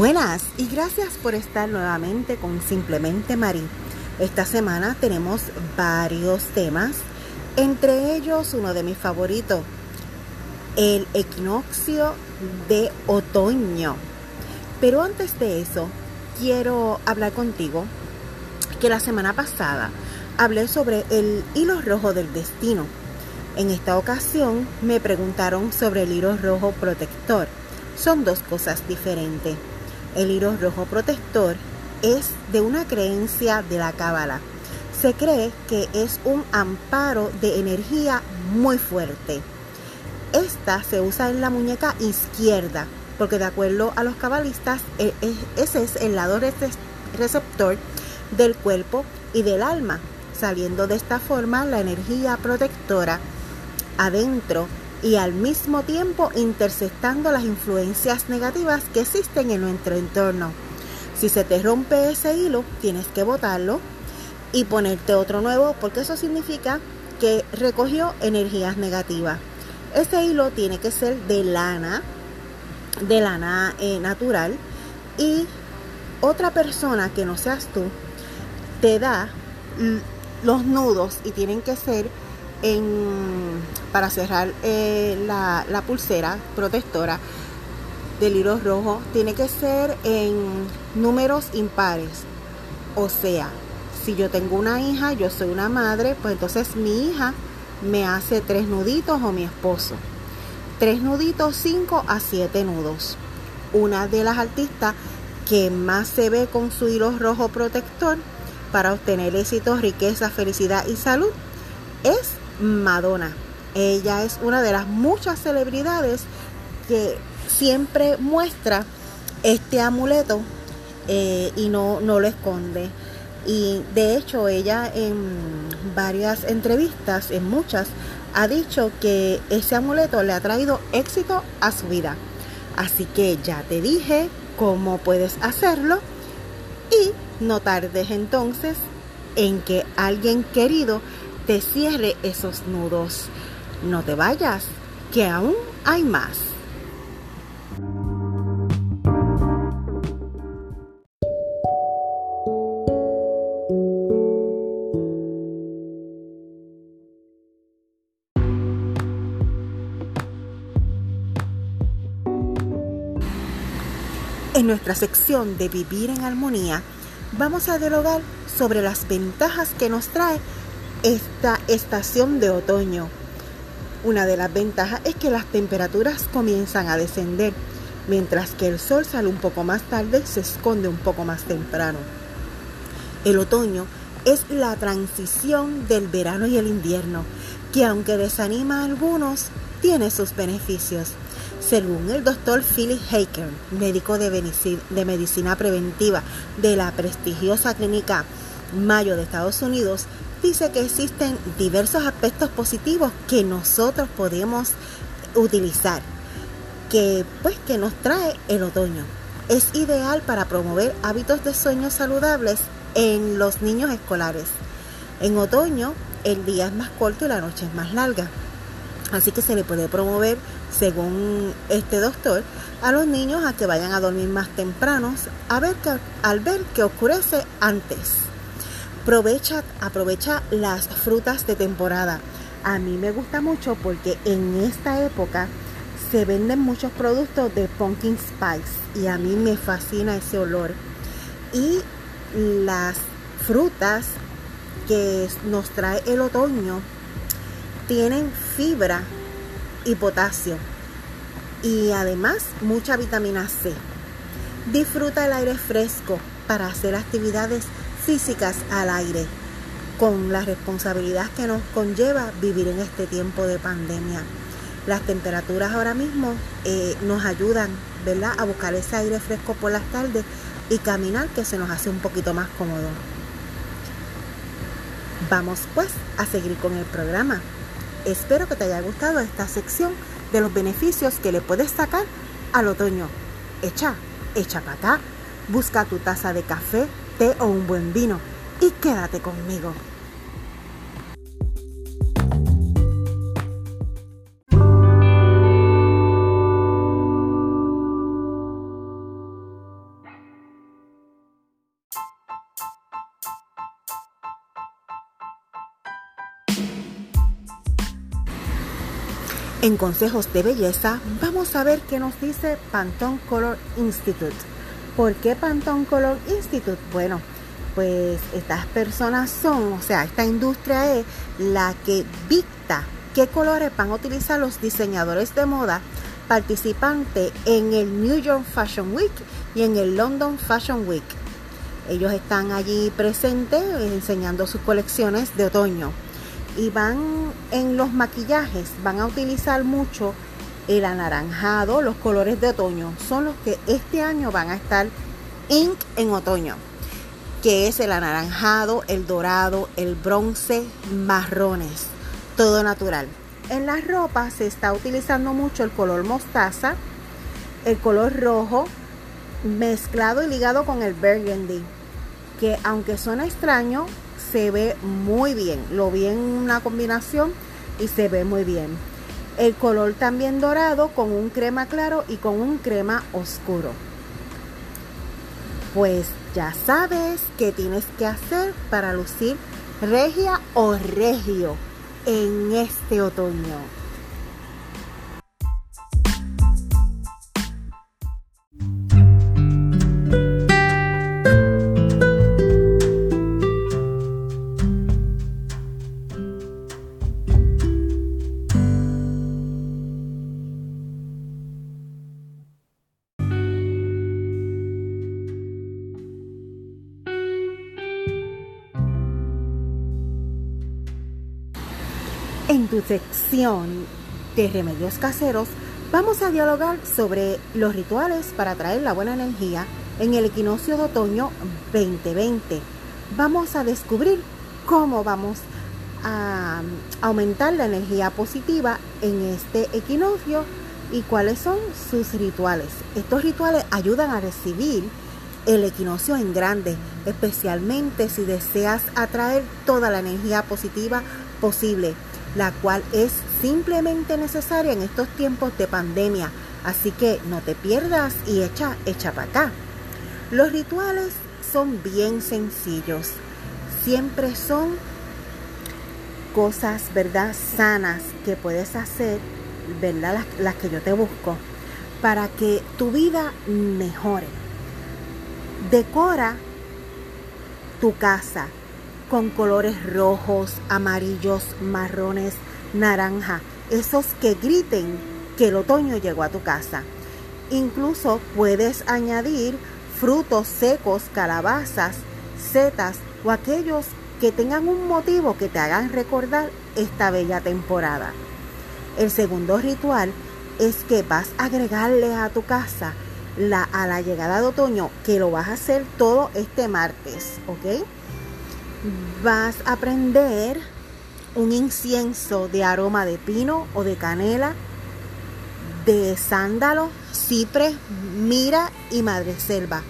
Buenas y gracias por estar nuevamente con Simplemente Marí. Esta semana tenemos varios temas, entre ellos uno de mis favoritos, el equinoccio de otoño. Pero antes de eso, quiero hablar contigo que la semana pasada hablé sobre el hilo rojo del destino. En esta ocasión me preguntaron sobre el hilo rojo protector. Son dos cosas diferentes. El hilo rojo protector es de una creencia de la cábala. Se cree que es un amparo de energía muy fuerte. Esta se usa en la muñeca izquierda, porque de acuerdo a los cabalistas, e, e, ese es el lado receptor del cuerpo y del alma, saliendo de esta forma la energía protectora adentro y al mismo tiempo interceptando las influencias negativas que existen en nuestro entorno. Si se te rompe ese hilo, tienes que botarlo y ponerte otro nuevo porque eso significa que recogió energías negativas. Ese hilo tiene que ser de lana, de lana eh, natural y otra persona que no seas tú te da los nudos y tienen que ser para cerrar eh, la, la, pulsera protectora del hilo rojo, tiene que ser en números impares. O sea, si yo tengo una hija, yo soy una madre, pues entonces mi hija me hace tres nuditos o mi esposo. Tres nuditos, cinco a siete nudos. Una de las artistas que más se ve con su hilo rojo protector para obtener éxito, riqueza, felicidad y salud es Madonna. Ella es una de las muchas celebridades que siempre muestra este amuleto eh, y no, no lo esconde. Y de hecho ella en varias entrevistas, en muchas, ha dicho que ese amuleto le ha traído éxito a su vida. Así que ya te dije cómo puedes hacerlo y no tardes entonces en que alguien querido te cierre esos nudos. No te vayas, que aún hay más. En nuestra sección de Vivir en Armonía, vamos a dialogar sobre las ventajas que nos trae esta estación de otoño. Una de las ventajas es que las temperaturas comienzan a descender, mientras que el sol sale un poco más tarde, se esconde un poco más temprano. El otoño es la transición del verano y el invierno, que aunque desanima a algunos, tiene sus beneficios. Según el doctor Philip Haker, médico de medicina preventiva de la prestigiosa clínica Mayo de Estados Unidos, dice que existen diversos aspectos positivos que nosotros podemos utilizar, que pues que nos trae el otoño. Es ideal para promover hábitos de sueño saludables en los niños escolares. En otoño el día es más corto y la noche es más larga. Así que se le puede promover, según este doctor, a los niños a que vayan a dormir más tempranos a ver que, al ver que oscurece antes. Aprovecha, aprovecha las frutas de temporada. A mí me gusta mucho porque en esta época se venden muchos productos de pumpkin spice y a mí me fascina ese olor. Y las frutas que nos trae el otoño tienen fibra y potasio y además mucha vitamina C. Disfruta el aire fresco para hacer actividades físicas al aire, con la responsabilidad que nos conlleva vivir en este tiempo de pandemia. Las temperaturas ahora mismo eh, nos ayudan, ¿verdad?, a buscar ese aire fresco por las tardes y caminar que se nos hace un poquito más cómodo. Vamos pues a seguir con el programa. Espero que te haya gustado esta sección de los beneficios que le puedes sacar al otoño. Echa, echa para acá, busca tu taza de café o un buen vino y quédate conmigo. En consejos de belleza vamos a ver qué nos dice Pantone Color Institute. ¿Por qué Pantone Color Institute? Bueno, pues estas personas son, o sea, esta industria es la que dicta qué colores van a utilizar los diseñadores de moda participantes en el New York Fashion Week y en el London Fashion Week. Ellos están allí presentes enseñando sus colecciones de otoño y van en los maquillajes, van a utilizar mucho el anaranjado, los colores de otoño. Son los que este año van a estar ink en otoño, que es el anaranjado, el dorado, el bronce, marrones, todo natural. En las ropas se está utilizando mucho el color mostaza, el color rojo, mezclado y ligado con el burgundy, que aunque suena extraño, se ve muy bien. Lo vi en una combinación y se ve muy bien. El color también dorado con un crema claro y con un crema oscuro. Pues ya sabes qué tienes que hacer para lucir regia o regio en este otoño. En tu sección de remedios caseros vamos a dialogar sobre los rituales para traer la buena energía en el equinoccio de otoño 2020. Vamos a descubrir cómo vamos a aumentar la energía positiva en este equinoccio y cuáles son sus rituales. Estos rituales ayudan a recibir el equinoccio en grande, especialmente si deseas atraer toda la energía positiva posible la cual es simplemente necesaria en estos tiempos de pandemia. Así que no te pierdas y echa, echa para acá. Los rituales son bien sencillos. Siempre son cosas, ¿verdad? Sanas que puedes hacer, ¿verdad? Las, las que yo te busco para que tu vida mejore. Decora tu casa con colores rojos, amarillos, marrones, naranja, esos que griten que el otoño llegó a tu casa. Incluso puedes añadir frutos secos, calabazas, setas o aquellos que tengan un motivo que te hagan recordar esta bella temporada. El segundo ritual es que vas a agregarle a tu casa la, a la llegada de otoño, que lo vas a hacer todo este martes, ¿ok? Vas a prender un incienso de aroma de pino o de canela, de sándalo, cipre, mira y madreselva.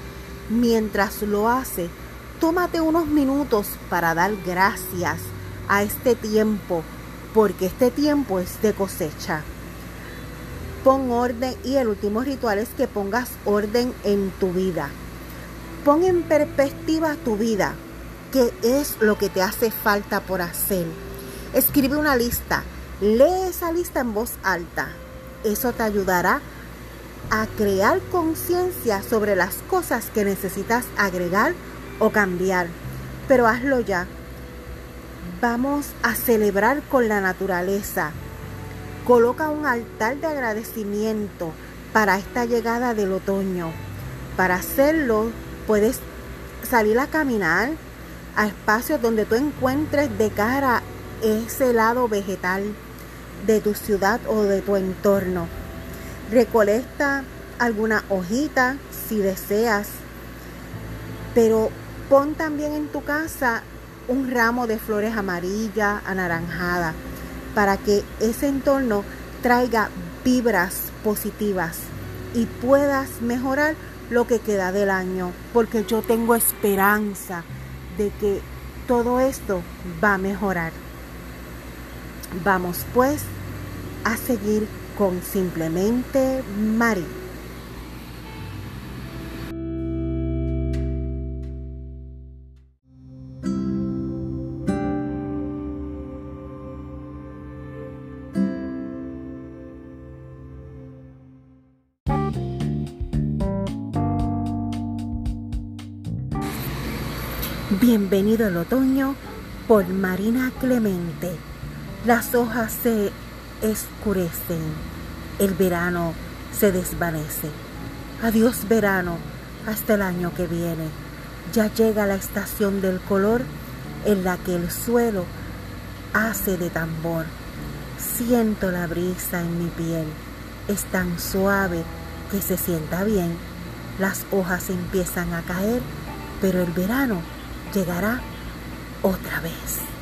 Mientras lo hace, tómate unos minutos para dar gracias a este tiempo, porque este tiempo es de cosecha. Pon orden y el último ritual es que pongas orden en tu vida. Pon en perspectiva tu vida qué es lo que te hace falta por hacer. Escribe una lista, lee esa lista en voz alta. Eso te ayudará a crear conciencia sobre las cosas que necesitas agregar o cambiar. Pero hazlo ya. Vamos a celebrar con la naturaleza. Coloca un altar de agradecimiento para esta llegada del otoño. Para hacerlo, puedes salir a caminar, a espacios donde tú encuentres de cara ese lado vegetal de tu ciudad o de tu entorno. Recolecta alguna hojita si deseas, pero pon también en tu casa un ramo de flores amarillas, anaranjadas, para que ese entorno traiga vibras positivas y puedas mejorar lo que queda del año, porque yo tengo esperanza de que todo esto va a mejorar. Vamos pues a seguir con simplemente Mari. Bienvenido el otoño por Marina Clemente. Las hojas se escurecen, el verano se desvanece. Adiós verano, hasta el año que viene. Ya llega la estación del color en la que el suelo hace de tambor. Siento la brisa en mi piel, es tan suave que se sienta bien. Las hojas empiezan a caer, pero el verano llegará otra vez.